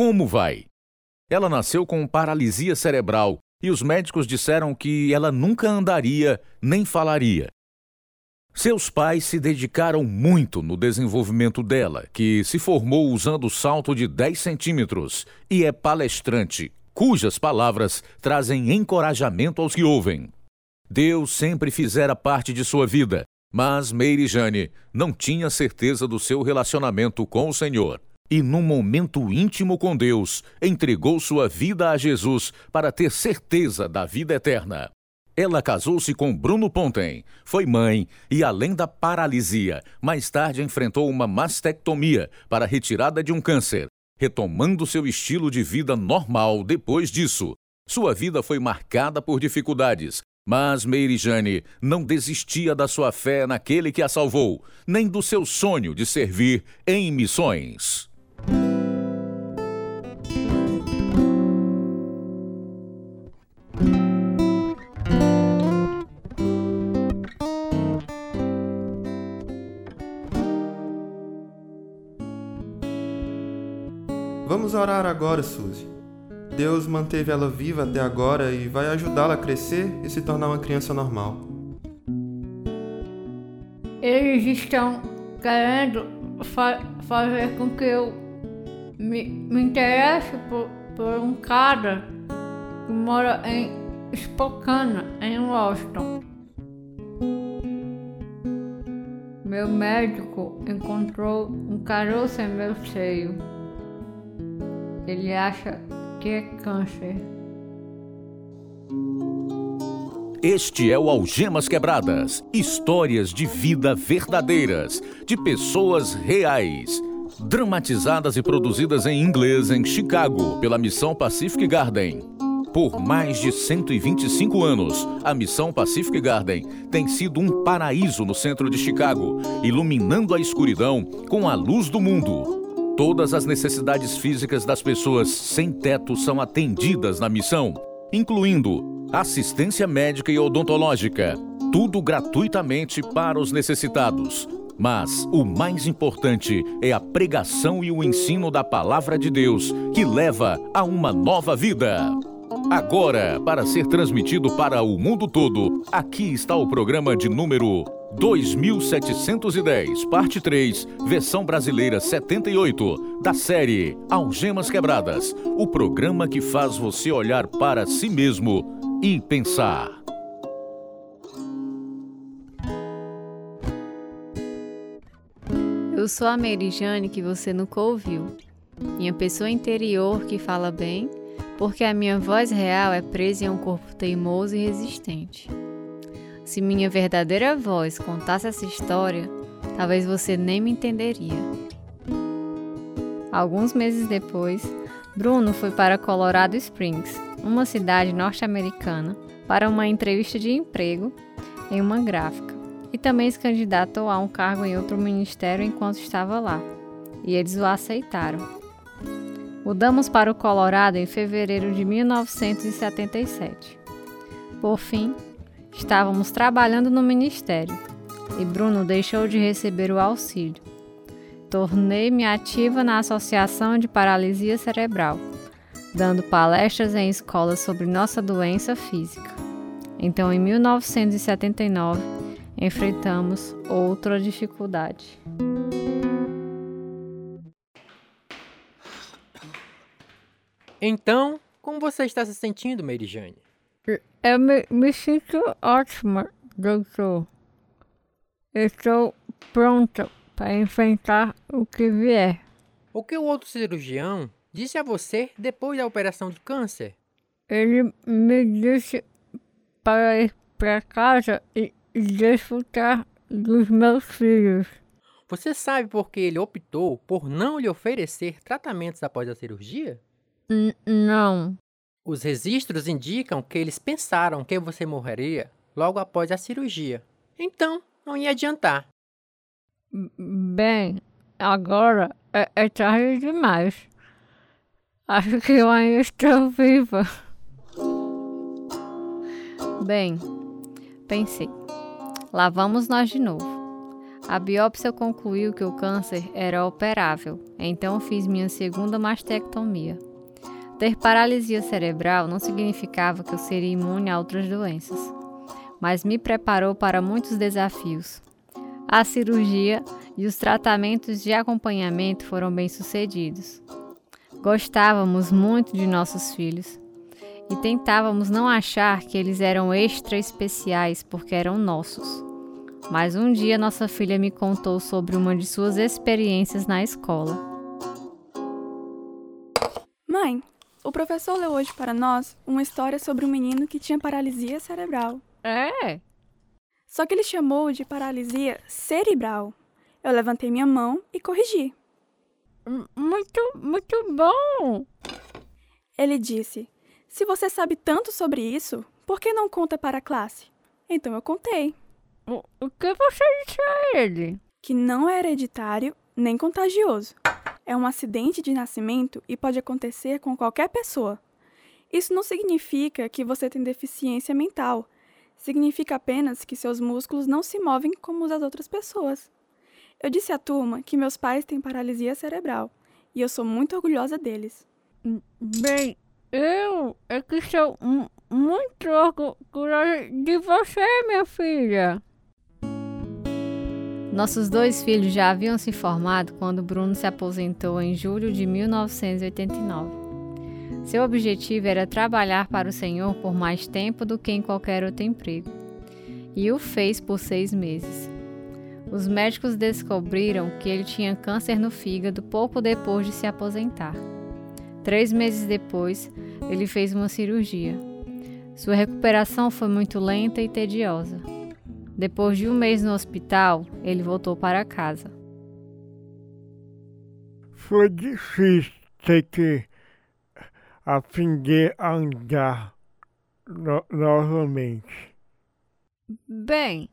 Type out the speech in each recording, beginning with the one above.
como vai? Ela nasceu com paralisia cerebral e os médicos disseram que ela nunca andaria nem falaria. Seus pais se dedicaram muito no desenvolvimento dela, que se formou usando salto de 10 centímetros e é palestrante, cujas palavras trazem encorajamento aos que ouvem. Deus sempre fizera parte de sua vida, mas Meire Jane não tinha certeza do seu relacionamento com o Senhor. E, num momento íntimo com Deus, entregou sua vida a Jesus para ter certeza da vida eterna. Ela casou-se com Bruno Ponten, foi mãe e, além da paralisia, mais tarde enfrentou uma mastectomia para retirada de um câncer, retomando seu estilo de vida normal depois disso. Sua vida foi marcada por dificuldades, mas Mary Jane não desistia da sua fé naquele que a salvou, nem do seu sonho de servir em missões. Agora, Suzy. Deus manteve ela viva até agora e vai ajudá-la a crescer e se tornar uma criança normal. Eles estão querendo fa fazer com que eu me, me interesse por, por um cara que mora em Spokane, em Washington. Meu médico encontrou um caroço em meu seio. Ele acha que é câncer. Este é o Algemas Quebradas histórias de vida verdadeiras, de pessoas reais. Dramatizadas e produzidas em inglês em Chicago pela Missão Pacific Garden. Por mais de 125 anos, a Missão Pacific Garden tem sido um paraíso no centro de Chicago, iluminando a escuridão com a luz do mundo. Todas as necessidades físicas das pessoas sem teto são atendidas na missão, incluindo assistência médica e odontológica, tudo gratuitamente para os necessitados. Mas o mais importante é a pregação e o ensino da palavra de Deus, que leva a uma nova vida. Agora, para ser transmitido para o mundo todo, aqui está o programa de número 2710, parte 3, versão brasileira 78, da série Algemas Quebradas o programa que faz você olhar para si mesmo e pensar. Eu sou a Merijane que você nunca ouviu, minha pessoa interior que fala bem, porque a minha voz real é presa em um corpo teimoso e resistente. Se minha verdadeira voz contasse essa história, talvez você nem me entenderia. Alguns meses depois, Bruno foi para Colorado Springs, uma cidade norte-americana, para uma entrevista de emprego em uma gráfica e também se candidatou a um cargo em outro ministério enquanto estava lá, e eles o aceitaram. Mudamos para o Colorado em fevereiro de 1977. Por fim, Estávamos trabalhando no ministério e Bruno deixou de receber o auxílio. Tornei-me ativa na Associação de Paralisia Cerebral, dando palestras em escolas sobre nossa doença física. Então, em 1979, enfrentamos outra dificuldade. Então, como você está se sentindo, Merijane? Eu me, me sinto ótima, doutor. Estou pronta para enfrentar o que vier. O que o outro cirurgião disse a você depois da operação de câncer? Ele me disse para ir para casa e desfrutar dos meus filhos. Você sabe por que ele optou por não lhe oferecer tratamentos após a cirurgia? N não. Os registros indicam que eles pensaram que você morreria logo após a cirurgia. Então, não ia adiantar. Bem, agora é, é tarde demais. Acho que eu ainda estou viva. Bem, pensei. Lá vamos nós de novo. A biópsia concluiu que o câncer era operável, então fiz minha segunda mastectomia. Ter paralisia cerebral não significava que eu seria imune a outras doenças, mas me preparou para muitos desafios. A cirurgia e os tratamentos de acompanhamento foram bem-sucedidos. Gostávamos muito de nossos filhos e tentávamos não achar que eles eram extra especiais porque eram nossos. Mas um dia nossa filha me contou sobre uma de suas experiências na escola. Mãe, o professor leu hoje para nós uma história sobre um menino que tinha paralisia cerebral. É? Só que ele chamou de paralisia cerebral. Eu levantei minha mão e corrigi. Muito, muito bom! Ele disse: Se você sabe tanto sobre isso, por que não conta para a classe? Então eu contei. O, o que você disse a ele? Que não é hereditário nem contagioso. É um acidente de nascimento e pode acontecer com qualquer pessoa. Isso não significa que você tem deficiência mental. Significa apenas que seus músculos não se movem como os das outras pessoas. Eu disse à turma que meus pais têm paralisia cerebral e eu sou muito orgulhosa deles. Bem, eu é que sou muito orgulhosa de você, minha filha. Nossos dois filhos já haviam se formado quando Bruno se aposentou em julho de 1989. Seu objetivo era trabalhar para o Senhor por mais tempo do que em qualquer outro emprego. E o fez por seis meses. Os médicos descobriram que ele tinha câncer no fígado pouco depois de se aposentar. Três meses depois, ele fez uma cirurgia. Sua recuperação foi muito lenta e tediosa. Depois de um mês no hospital, ele voltou para casa. Foi difícil ter que aprender a andar no novamente. Bem,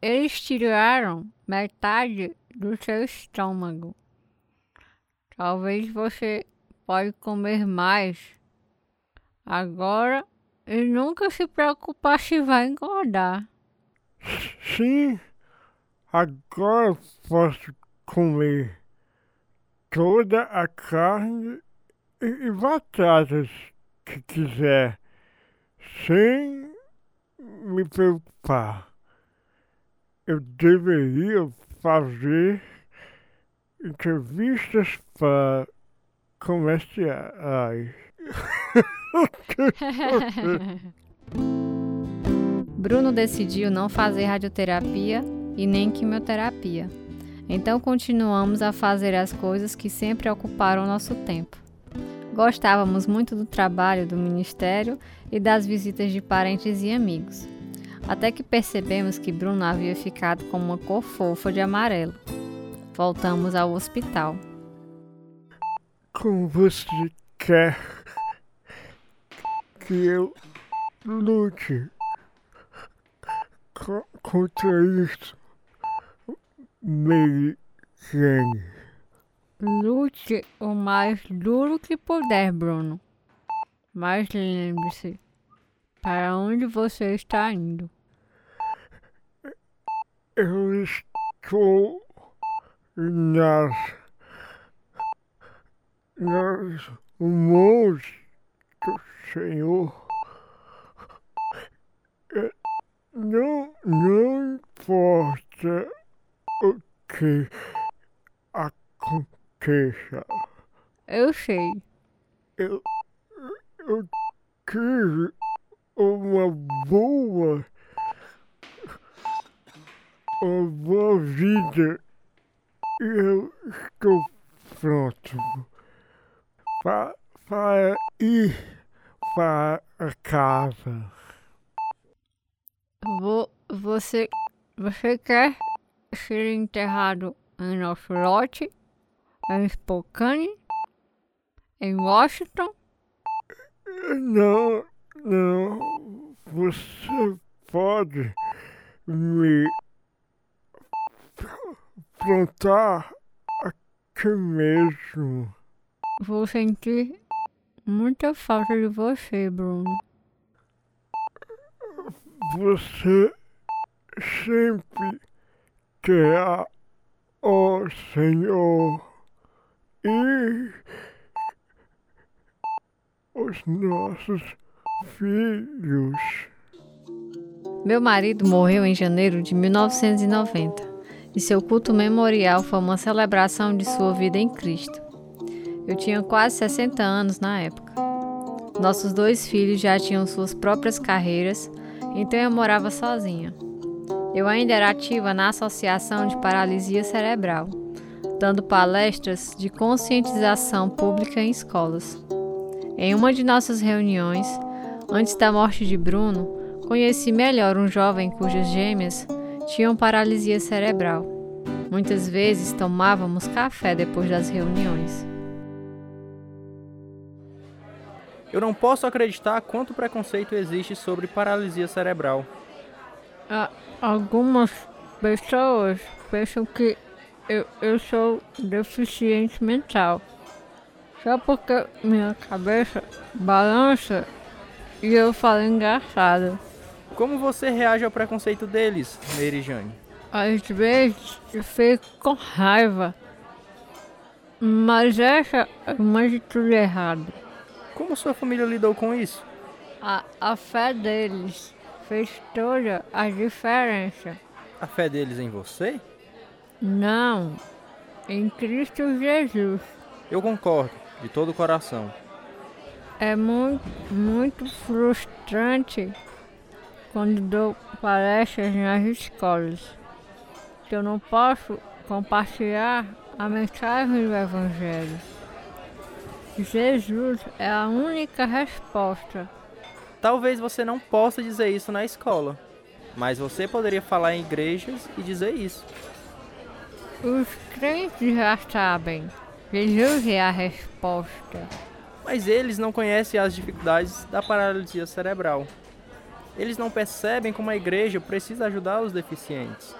eles tiraram metade do seu estômago. Talvez você pode comer mais agora e nunca se preocupar se vai engordar. Sim, agora posso comer toda a carne e batatas que quiser, sem me preocupar eu deveria fazer entrevistas para comerciais. Bruno decidiu não fazer radioterapia e nem quimioterapia. Então continuamos a fazer as coisas que sempre ocuparam nosso tempo. Gostávamos muito do trabalho do ministério e das visitas de parentes e amigos até que percebemos que Bruno havia ficado com uma cor fofa de amarelo. Voltamos ao hospital. Como você quer que eu lute contra isso, Jane? Lute o mais duro que puder, Bruno. Mas lembre-se, para onde você está indo? Eu estou nas, nas mãos do Senhor. Não, não importa o que aconteça. Eu sei. Eu, eu tive uma boa uma boa vida eu estou pronto para, para ir para casa. Vou, você, você quer ser enterrado em nosso lote, em Spokane, em Washington? Não, não. Você pode me plantar aqui mesmo. Vou sentir muita falta de você, Bruno. Você sempre quer ao Senhor e os nossos filhos. Meu marido morreu em janeiro de 1990 e seu culto memorial foi uma celebração de sua vida em Cristo. Eu tinha quase 60 anos na época. Nossos dois filhos já tinham suas próprias carreiras, então eu morava sozinha. Eu ainda era ativa na Associação de Paralisia Cerebral, dando palestras de conscientização pública em escolas. Em uma de nossas reuniões, antes da morte de Bruno, conheci melhor um jovem cujas gêmeas tinham paralisia cerebral. Muitas vezes tomávamos café depois das reuniões. Eu não posso acreditar quanto preconceito existe sobre paralisia cerebral. Algumas pessoas pensam que eu, eu sou deficiente mental. Só porque minha cabeça balança e eu falo engraçado. Como você reage ao preconceito deles, Mary Jane? Às vezes eu fico com raiva. Mas essa é uma atitude errada. Como sua família lidou com isso? A, a fé deles fez toda a diferença. A fé deles em você? Não, em Cristo Jesus. Eu concordo de todo o coração. É muito, muito frustrante quando dou palestras nas escolas que eu não posso compartilhar a mensagem do Evangelho. Jesus é a única resposta. Talvez você não possa dizer isso na escola, mas você poderia falar em igrejas e dizer isso. Os crentes já sabem. Jesus é a resposta. Mas eles não conhecem as dificuldades da paralisia cerebral. Eles não percebem como a igreja precisa ajudar os deficientes.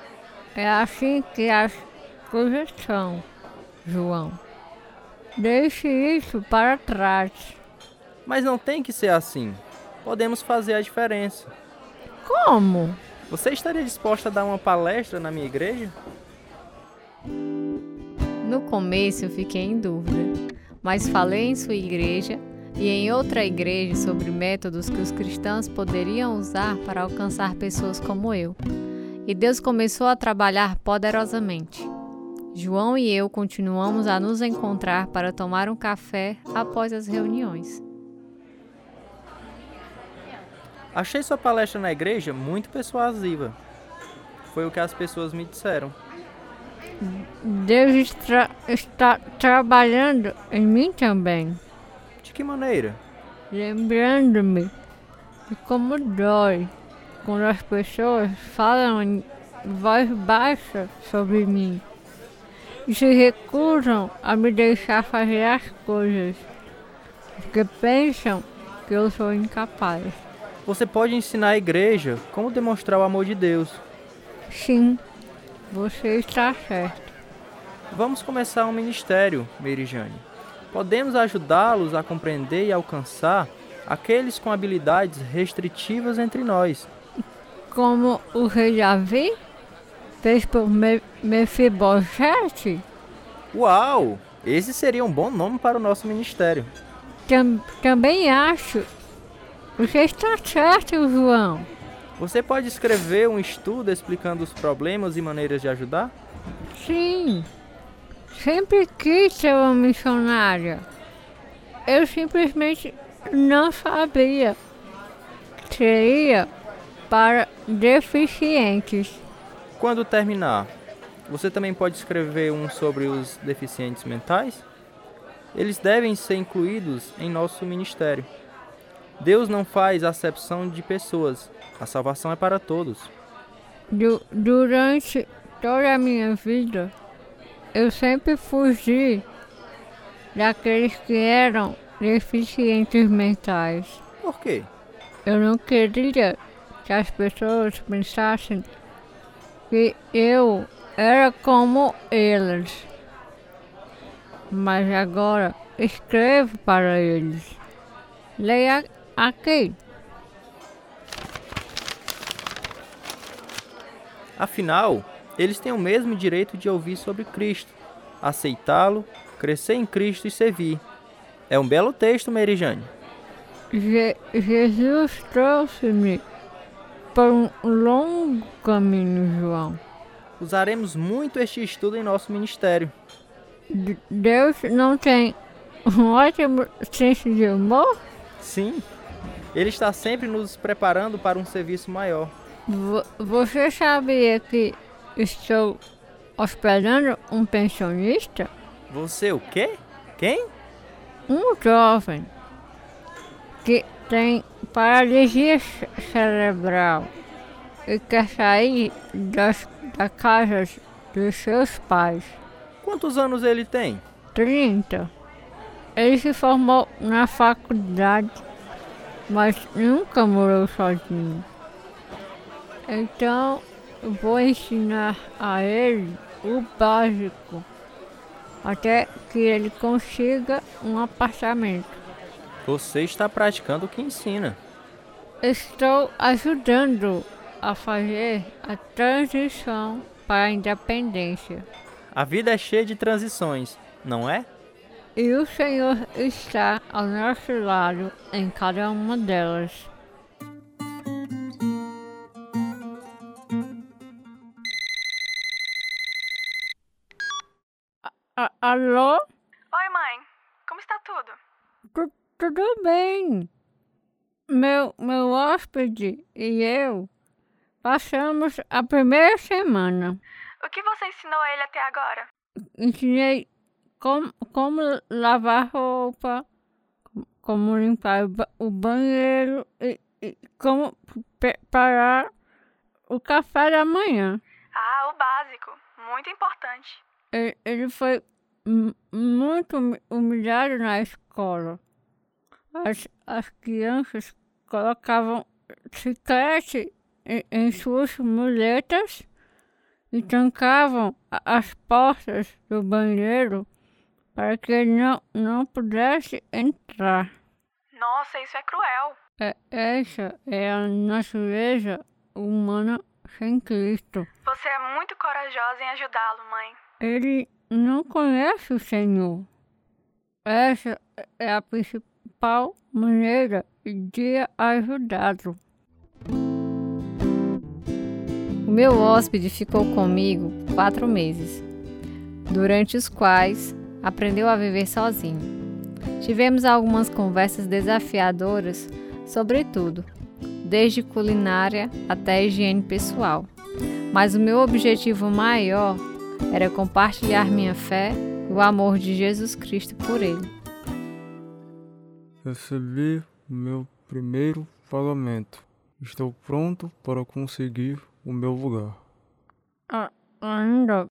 É assim que as coisas são, João. Deixe isso para trás. Mas não tem que ser assim. Podemos fazer a diferença. Como? Você estaria disposta a dar uma palestra na minha igreja? No começo eu fiquei em dúvida, mas falei em sua igreja e em outra igreja sobre métodos que os cristãos poderiam usar para alcançar pessoas como eu. E Deus começou a trabalhar poderosamente. João e eu continuamos a nos encontrar para tomar um café após as reuniões. Achei sua palestra na igreja muito persuasiva. Foi o que as pessoas me disseram. Deus está, está trabalhando em mim também, De que maneira? lembrando-me de como dói quando as pessoas falam em voz baixa sobre mim se recusam a me deixar fazer as coisas porque pensam que eu sou incapaz. Você pode ensinar a igreja como demonstrar o amor de Deus. Sim, você está certo. Vamos começar um ministério, Mary Jane. Podemos ajudá-los a compreender e alcançar aqueles com habilidades restritivas entre nós. Como o rei Davi fez por Me Mefibosete, Uau! Esse seria um bom nome para o nosso ministério. tam também acho. Você está certo, João. Você pode escrever um estudo explicando os problemas e maneiras de ajudar? Sim, sempre quis ser uma missionária. Eu simplesmente não sabia. Seria para deficientes. Quando terminar, você também pode escrever um sobre os deficientes mentais? Eles devem ser incluídos em nosso ministério. Deus não faz acepção de pessoas. A salvação é para todos. Du durante toda a minha vida, eu sempre fugi daqueles que eram deficientes mentais. Por quê? Eu não queria que as pessoas pensassem que eu era como eles. Mas agora escrevo para eles. Leia aqui. Afinal, eles têm o mesmo direito de ouvir sobre Cristo, aceitá-lo, crescer em Cristo e servir. É um belo texto, Merijane. Je Jesus trouxe-me por um longo caminho, João. Usaremos muito este estudo em nosso ministério. D- Deus não tem um ótimo senso de humor? Sim, Ele está sempre nos preparando para um serviço maior. Vo- Você sabia que estou hospedando um pensionista? Você o quê? Quem? Um jovem que tem paralisia ce- cerebral e quer sair das, da casa dos seus pais. Quantos anos ele tem? 30. Ele se formou na faculdade, mas nunca morou sozinho. Então, vou ensinar a ele o básico até que ele consiga um apartamento. Você está praticando o que ensina. Estou ajudando a fazer a transição para a independência. A vida é cheia de transições, não é? E o Senhor está ao nosso lado em cada uma delas. A- alô? Oi, mãe. Como está tudo? Tu- tudo bem. Meu, meu hóspede e eu passamos a primeira semana. O que você ensinou a ele até agora? ensinei como, como lavar roupa, como limpar o, ba- o banheiro e, e como preparar o café da manhã. Ah, o básico. Muito importante. Ele, ele foi mu- muito humi- humilhado na escola. As, as crianças colocavam chiclete em, em suas muletas e trancavam as portas do banheiro para que ele não, não pudesse entrar. Nossa, isso é cruel. É, essa é a natureza humana sem Cristo. Você é muito corajosa em ajudá-lo, mãe. Ele não conhece o Senhor. Essa é a principal maneira de ajudá-lo. O meu hóspede ficou comigo quatro meses, durante os quais aprendeu a viver sozinho. Tivemos algumas conversas desafiadoras sobre tudo, desde culinária até higiene pessoal. Mas o meu objetivo maior era compartilhar minha fé e o amor de Jesus Cristo por ele. Recebi o meu primeiro pagamento. Estou pronto para conseguir o meu lugar. A- ainda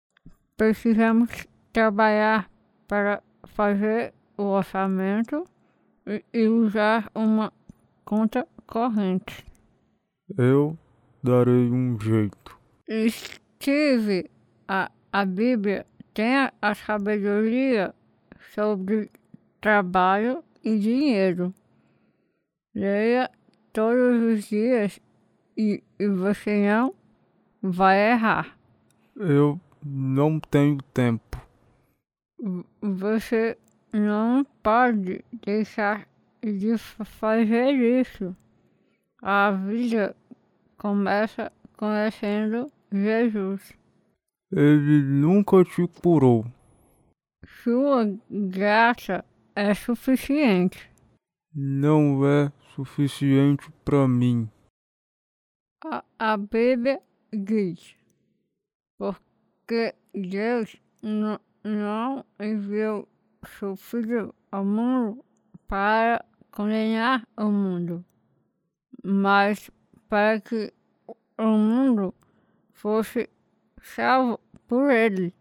precisamos trabalhar para fazer o orçamento e, e usar uma conta corrente. Eu darei um jeito. Steve, a, a Bíblia tem a sabedoria sobre trabalho e dinheiro. Leia todos os dias e, e você não vai errar. Eu não tenho tempo. Você não pode deixar de fa- fazer isso. A vida começa conhecendo Jesus. Ele nunca te curou. Sua graça é suficiente. Não é suficiente para mim. A, a Bíblia diz: Porque Deus não, não enviou seu Filho ao mundo para condenar o mundo, mas para que o mundo fosse salvo por ele.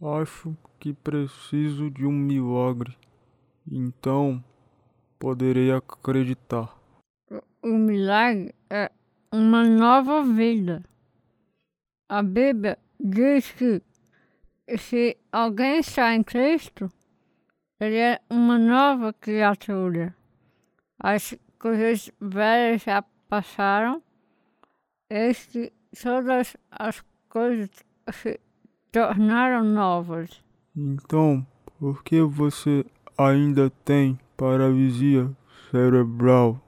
Acho que preciso de um milagre. Então, poderei acreditar. O milagre é uma nova vida. A Bíblia diz que se alguém está em Cristo, ele é uma nova criatura. As coisas velhas já passaram, eis que todas as coisas se tornaram novas. Então, por que você ainda tem paralisia cerebral?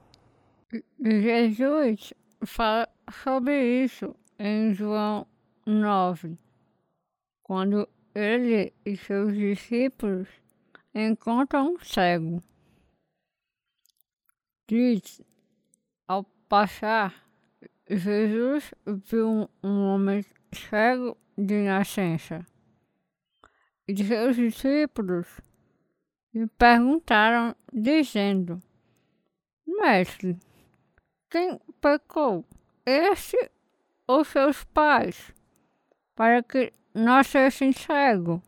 Jesus fala sobre isso em João 9, quando ele e seus discípulos encontram um cego. Diz, ao passar, Jesus viu um homem cego de nascença. E seus discípulos lhe perguntaram, dizendo: Mestre, quem pecou, este ou seus pais, para que nascessem cego?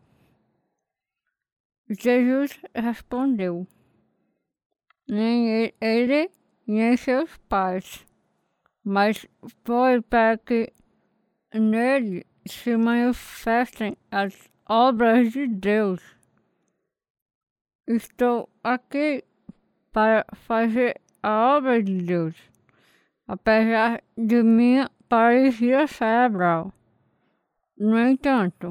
Jesus respondeu: Nem ele, nem seus pais, mas foi para que nele se manifestem as obras de Deus. Estou aqui para fazer a obra de Deus, apesar de minha paralisia cerebral. No entanto,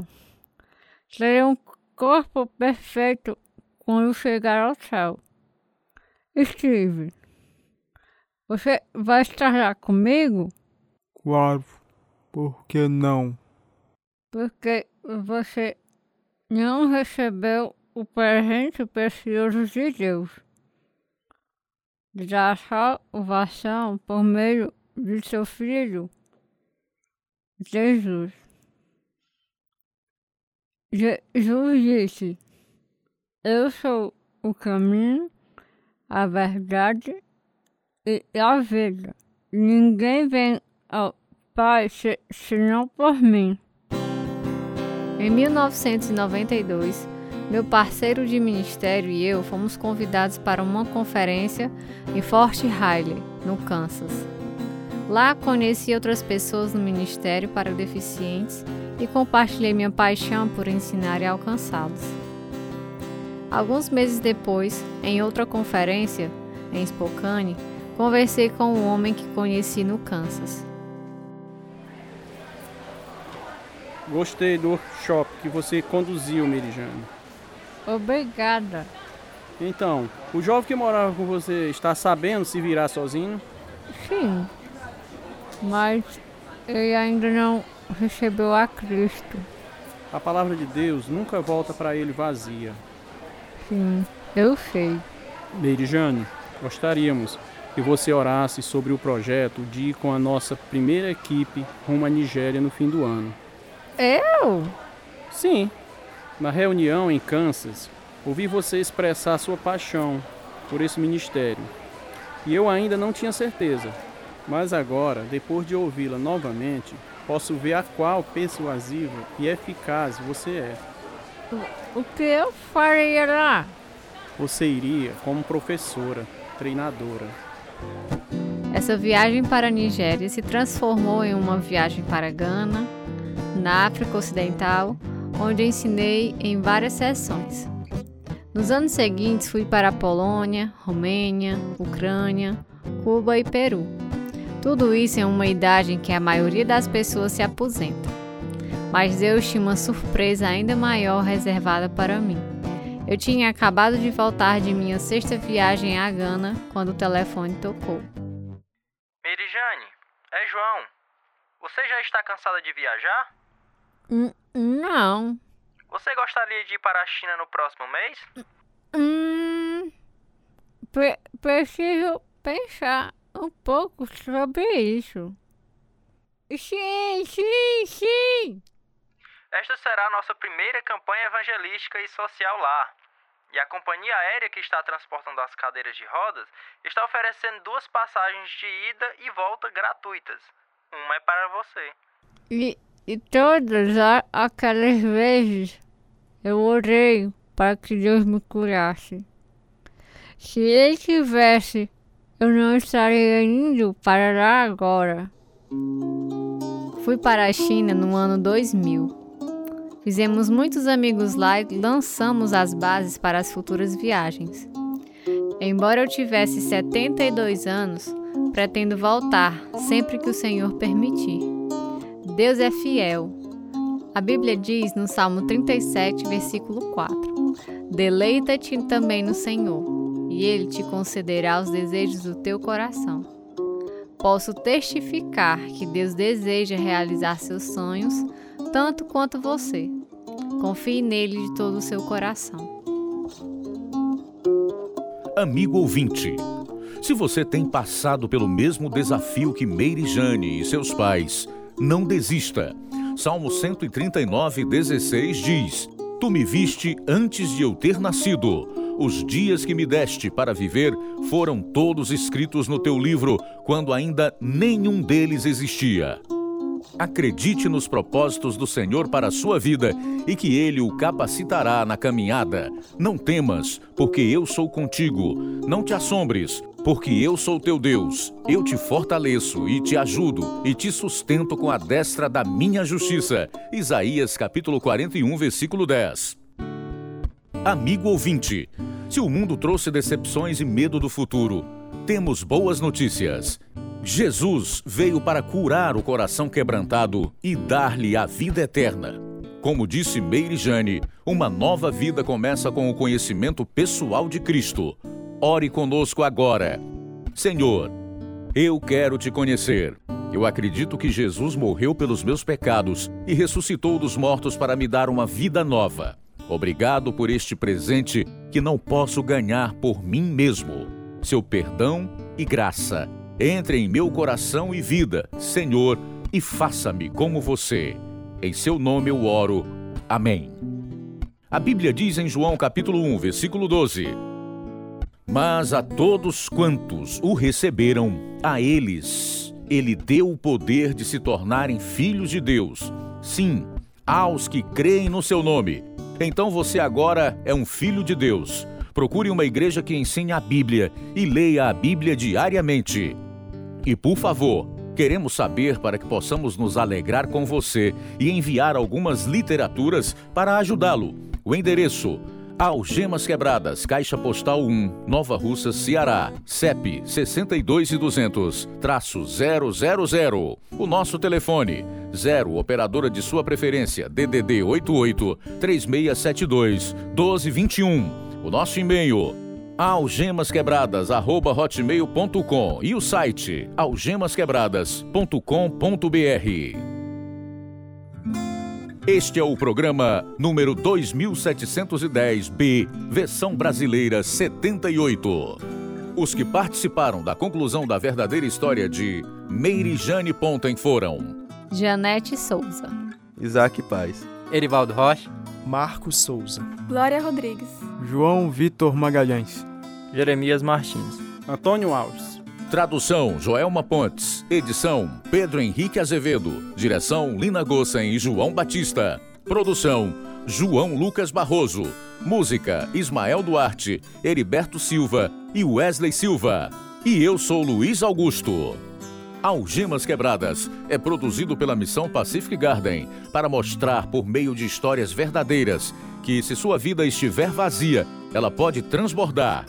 serei um corpo perfeito quando chegar ao céu. Steve, você vai estar lá comigo? Claro, por que não? Porque você não recebeu o presente precioso de Deus da salvação por meio de seu Filho, Jesus. Jesus disse: Eu sou o caminho, a verdade e a vida. Ninguém vem ao Pai senão por mim. Em 1992, meu parceiro de ministério e eu fomos convidados para uma conferência em Fort Riley, no Kansas. Lá conheci outras pessoas no ministério para deficientes e compartilhei minha paixão por ensinar e alcançá-los. Alguns meses depois, em outra conferência, em Spokane, conversei com um homem que conheci no Kansas. Gostei do workshop que você conduziu, Merijane. Obrigada. Então, o jovem que morava com você está sabendo se virar sozinho? Sim, mas ele ainda não recebeu a Cristo. A palavra de Deus nunca volta para ele vazia. Sim, eu sei. Merijane, gostaríamos que você orasse sobre o projeto de ir com a nossa primeira equipe rumo à Nigéria no fim do ano. Eu? Sim. Na reunião em Kansas, ouvi você expressar sua paixão por esse ministério. E eu ainda não tinha certeza. Mas agora, depois de ouvi-la novamente, posso ver a qual persuasiva e eficaz você é. O que eu faria lá? Você iria como professora, treinadora. Essa viagem para a Nigéria se transformou em uma viagem para Gana, na África Ocidental, onde ensinei em várias sessões. Nos anos seguintes fui para a Polônia, Romênia, Ucrânia, Cuba e Peru. Tudo isso em uma idade em que a maioria das pessoas se aposenta. Mas Deus tinha uma surpresa ainda maior reservada para mim. Eu tinha acabado de voltar de minha sexta viagem a Gana quando o telefone tocou. Merijane, é João. Você já está cansada de viajar? N não. Você gostaria de ir para a China no próximo mês? Hum, pre preciso pensar um pouco sobre isso. Sim, sim, sim. Esta será a nossa primeira campanha evangelística e social lá. E a companhia aérea que está transportando as cadeiras de rodas está oferecendo duas passagens de ida e volta gratuitas. Uma é para você. E, e todas aquelas vezes eu orei para que Deus me curasse. Se ele tivesse, eu não estaria indo para lá agora. Fui para a China no ano 2000. Fizemos muitos amigos lá e lançamos as bases para as futuras viagens. Embora eu tivesse 72 anos, pretendo voltar sempre que o Senhor permitir. Deus é fiel. A Bíblia diz no Salmo 37, versículo 4: Deleita-te também no Senhor, e Ele te concederá os desejos do teu coração. Posso testificar que Deus deseja realizar seus sonhos tanto quanto você. Confie nele de todo o seu coração. Amigo ouvinte, se você tem passado pelo mesmo desafio que Meire Jane e seus pais, não desista. Salmo 139, 16 diz: Tu me viste antes de eu ter nascido. Os dias que me deste para viver foram todos escritos no teu livro, quando ainda nenhum deles existia. Acredite nos propósitos do Senhor para a sua vida e que Ele o capacitará na caminhada. Não temas, porque eu sou contigo. Não te assombres, porque eu sou teu Deus. Eu te fortaleço e te ajudo e te sustento com a destra da minha justiça. Isaías capítulo 41, versículo 10. Amigo ouvinte, se o mundo trouxe decepções e medo do futuro, temos boas notícias. Jesus veio para curar o coração quebrantado e dar-lhe a vida eterna. Como disse Meire Jane, uma nova vida começa com o conhecimento pessoal de Cristo. Ore conosco agora. Senhor, eu quero te conhecer. Eu acredito que Jesus morreu pelos meus pecados e ressuscitou dos mortos para me dar uma vida nova. Obrigado por este presente que não posso ganhar por mim mesmo. Seu perdão e graça entre em meu coração e vida, Senhor, e faça-me como você. Em seu nome eu oro. Amém. A Bíblia diz em João capítulo 1, versículo 12: Mas a todos quantos o receberam, a eles ele deu o poder de se tornarem filhos de Deus. Sim, aos que creem no seu nome. Então você agora é um filho de Deus. Procure uma igreja que ensine a Bíblia e leia a Bíblia diariamente. E por favor, queremos saber para que possamos nos alegrar com você e enviar algumas literaturas para ajudá-lo. O endereço: Algemas Quebradas, Caixa Postal 1, Nova Russa, Ceará, CEP 62200-000. O nosso telefone: 0 operadora de sua preferência, DDD 88 3672 1221. O nosso e-mail algemasquebradas@hotmail.com e o site algemasquebradas.com.br. Este é o programa número 2710B, versão brasileira 78. Os que participaram da conclusão da verdadeira história de Meire Jane Ponten foram Janete Souza, Isaac Paz, Erivaldo Rocha, Marcos Souza, Glória Rodrigues, João Vitor Magalhães, Jeremias Martins, Antônio Alves. Tradução Joelma Pontes. Edição Pedro Henrique Azevedo. Direção Lina Gossen e João Batista. Produção João Lucas Barroso. Música Ismael Duarte, Heriberto Silva e Wesley Silva. E eu sou Luiz Augusto. Algemas Quebradas é produzido pela Missão Pacific Garden para mostrar por meio de histórias verdadeiras que, se sua vida estiver vazia, ela pode transbordar.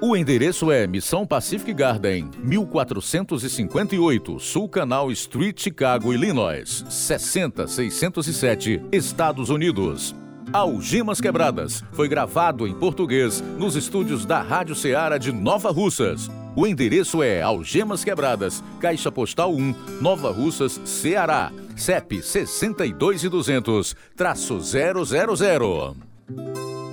O endereço é Missão Pacific Garden, 1458, Sul Canal Street, Chicago, Illinois, 60607, Estados Unidos. Algemas Quebradas foi gravado em português nos estúdios da Rádio Ceará de Nova Russas. O endereço é Algemas Quebradas, Caixa Postal 1, Nova Russas, Ceará. CEP 62200-000.